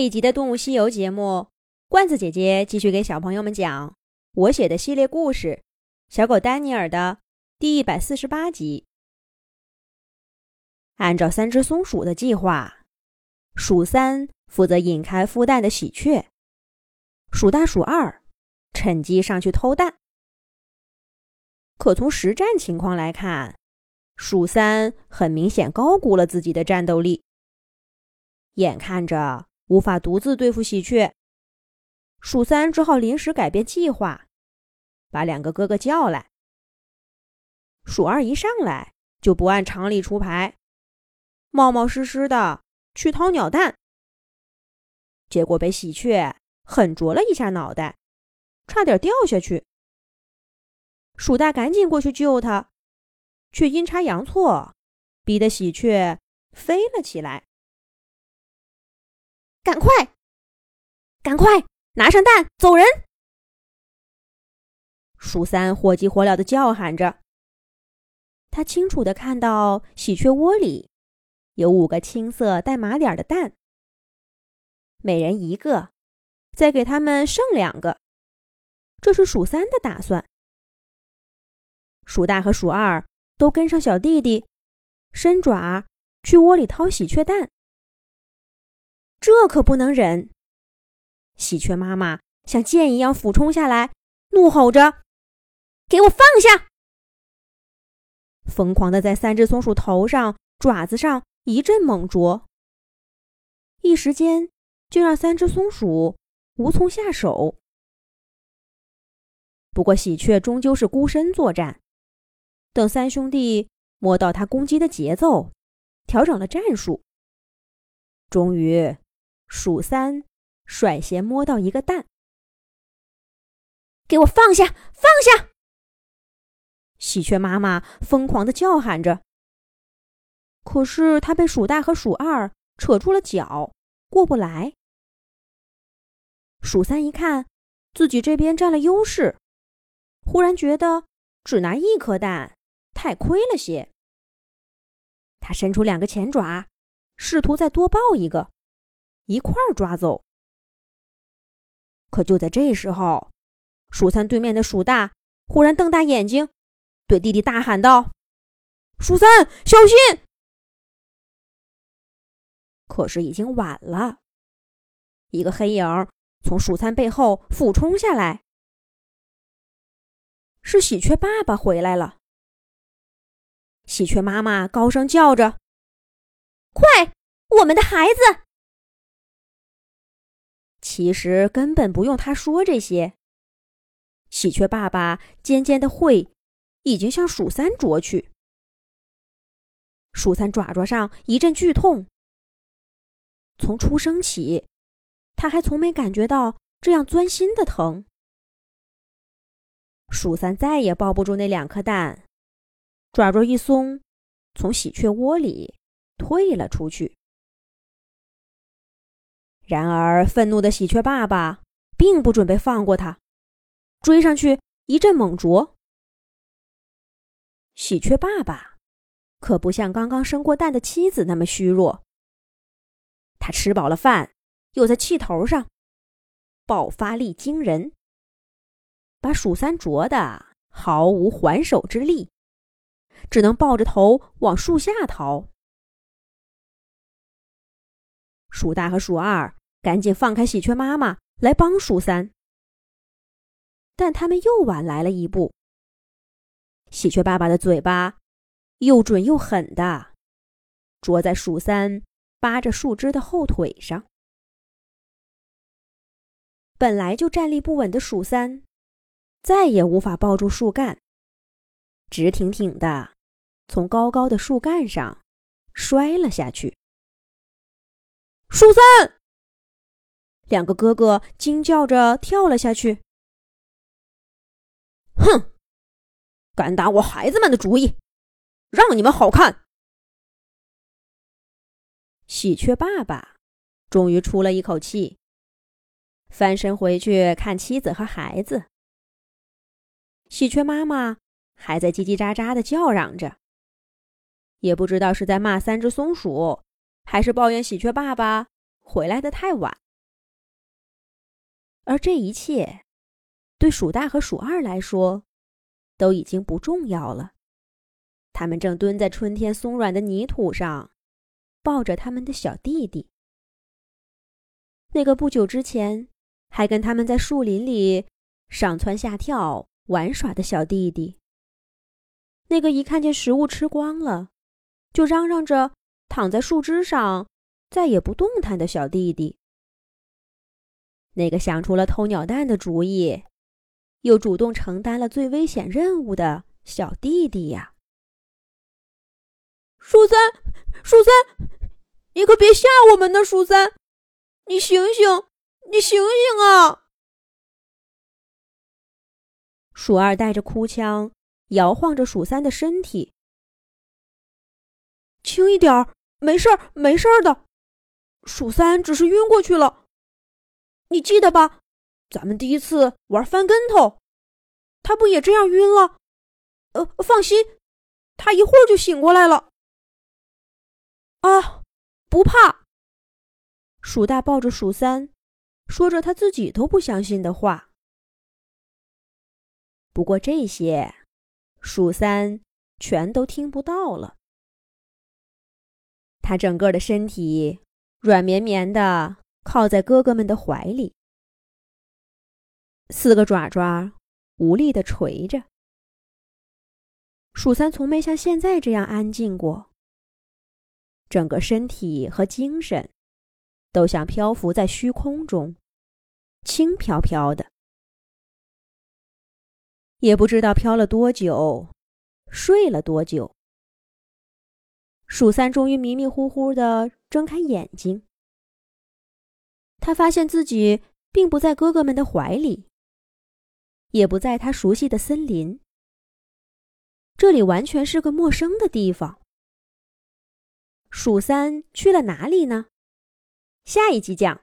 这一集的《动物西游》节目，罐子姐姐继续给小朋友们讲我写的系列故事《小狗丹尼尔》的第一百四十八集。按照三只松鼠的计划，鼠三负责引开孵蛋的喜鹊，鼠大、鼠二趁机上去偷蛋。可从实战情况来看，鼠三很明显高估了自己的战斗力，眼看着。无法独自对付喜鹊，鼠三只好临时改变计划，把两个哥哥叫来。鼠二一上来就不按常理出牌，冒冒失失的去掏鸟蛋，结果被喜鹊狠啄了一下脑袋，差点掉下去。鼠大赶紧过去救他，却阴差阳错，逼得喜鹊飞了起来。赶快，赶快拿上蛋，走人！鼠三火急火燎的叫喊着。他清楚的看到喜鹊窝里有五个青色带麻点的蛋，每人一个，再给他们剩两个。这是鼠三的打算。鼠大和鼠二都跟上小弟弟，伸爪去窝里掏喜鹊蛋。这可不能忍！喜鹊妈妈像箭一样俯冲下来，怒吼着：“给我放下！”疯狂的在三只松鼠头上、爪子上一阵猛啄，一时间就让三只松鼠无从下手。不过喜鹊终究是孤身作战，等三兄弟摸到他攻击的节奏，调整了战术，终于。鼠三率先摸到一个蛋，给我放下，放下！喜鹊妈妈疯狂的叫喊着。可是它被鼠大和鼠二扯住了脚，过不来。鼠三一看自己这边占了优势，忽然觉得只拿一颗蛋太亏了些。他伸出两个前爪，试图再多抱一个。一块儿抓走。可就在这时候，鼠三对面的鼠大忽然瞪大眼睛，对弟弟大喊道：“鼠三，小心！”可是已经晚了，一个黑影从鼠三背后俯冲下来，是喜鹊爸爸回来了。喜鹊妈妈高声叫着：“快，我们的孩子！”其实根本不用他说这些。喜鹊爸爸尖尖的喙已经向鼠三啄去，鼠三爪爪上一阵剧痛。从出生起，他还从没感觉到这样钻心的疼。鼠三再也抱不住那两颗蛋，爪爪一松，从喜鹊窝里退了出去。然而，愤怒的喜鹊爸爸并不准备放过他，追上去一阵猛啄。喜鹊爸爸可不像刚刚生过蛋的妻子那么虚弱，他吃饱了饭，又在气头上，爆发力惊人，把鼠三啄得毫无还手之力，只能抱着头往树下逃。鼠大和鼠二。赶紧放开喜鹊妈妈来帮鼠三，但他们又晚来了一步。喜鹊爸爸的嘴巴又准又狠的啄在鼠三扒着树枝的后腿上。本来就站立不稳的鼠三再也无法抱住树干，直挺挺的从高高的树干上摔了下去。鼠三。两个哥哥惊叫着跳了下去。哼，敢打我孩子们的主意，让你们好看！喜鹊爸爸终于出了一口气，翻身回去看妻子和孩子。喜鹊妈妈还在叽叽喳喳的叫嚷着，也不知道是在骂三只松鼠，还是抱怨喜鹊爸爸回来的太晚。而这一切，对鼠大和鼠二来说，都已经不重要了。他们正蹲在春天松软的泥土上，抱着他们的小弟弟。那个不久之前还跟他们在树林里上蹿下跳玩耍的小弟弟。那个一看见食物吃光了，就嚷嚷着躺在树枝上再也不动弹的小弟弟。那个想出了偷鸟蛋的主意，又主动承担了最危险任务的小弟弟呀！鼠三，鼠三，你可别吓我们呢！鼠三，你醒醒，你醒醒啊！鼠二带着哭腔，摇晃着鼠三的身体。轻一点儿，没事儿，没事儿的。鼠三只是晕过去了。你记得吧？咱们第一次玩翻跟头，他不也这样晕了？呃，放心，他一会儿就醒过来了。啊，不怕！鼠大抱着鼠三，说着他自己都不相信的话。不过这些，鼠三全都听不到了。他整个的身体软绵绵的，靠在哥哥们的怀里，四个爪爪无力的垂着。鼠三从没像现在这样安静过。整个身体和精神，都像漂浮在虚空中，轻飘飘的，也不知道飘了多久，睡了多久。鼠三终于迷迷糊糊的睁开眼睛，他发现自己并不在哥哥们的怀里，也不在他熟悉的森林，这里完全是个陌生的地方。鼠三去了哪里呢？下一集讲。